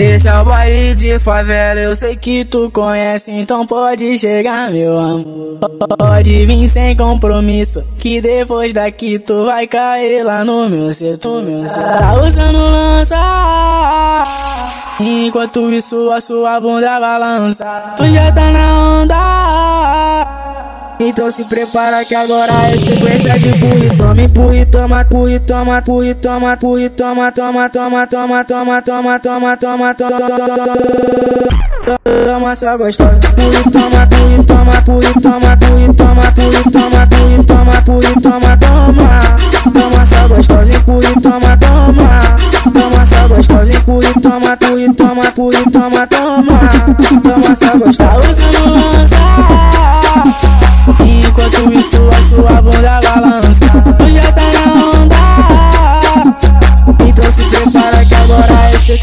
Esse é o baile de favela, eu sei que tu conhece, então pode chegar, meu amor. Pode vir sem compromisso, que depois daqui tu vai cair lá no meu setor, meu setor. Tá usando lança, enquanto isso a sua bunda balança. Tu já tá na onda. Então se prepara que agora é sequência de pui, toma, pui, toma, pui, toma, pui, toma, pui, toma, toma, toma, toma, toma, toma, toma, toma, toma, toma, gostosa. Pui, toma, pui, toma, pui, toma, pui, toma, pui, toma, pui, toma, pui, toma, toma, toma, só gostosa. Pui, toma, toma,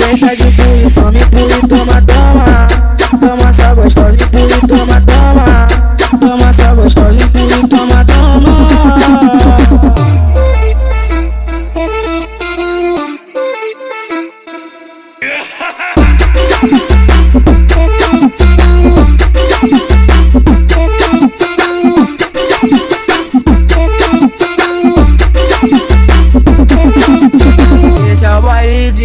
Eu de pulo, só me pulo,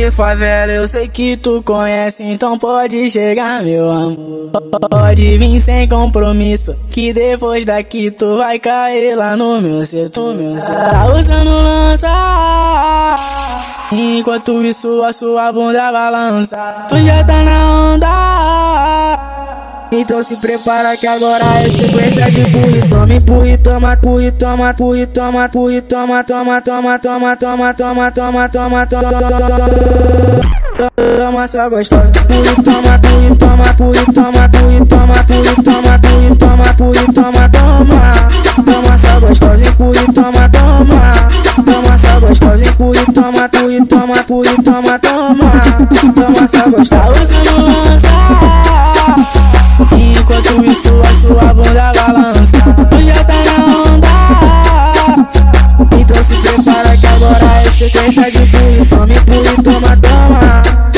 de favela, eu sei que tu conhece, então pode chegar, meu amor. Pode vir sem compromisso, que depois daqui tu vai cair lá no meu setor, meu setor. Tá usando lança, enquanto isso a sua bunda balança. Tu já tá na onda. Então se prepara que agora é sequência de pui, toma, pui, toma, pui, toma, pui, toma, pui, toma, toma, toma, toma, toma, toma, toma, toma, toma, toma, só gostosa. Pui, toma, pui, toma, pui, toma, pui, sequência de pulo Tome pulo, toma Toma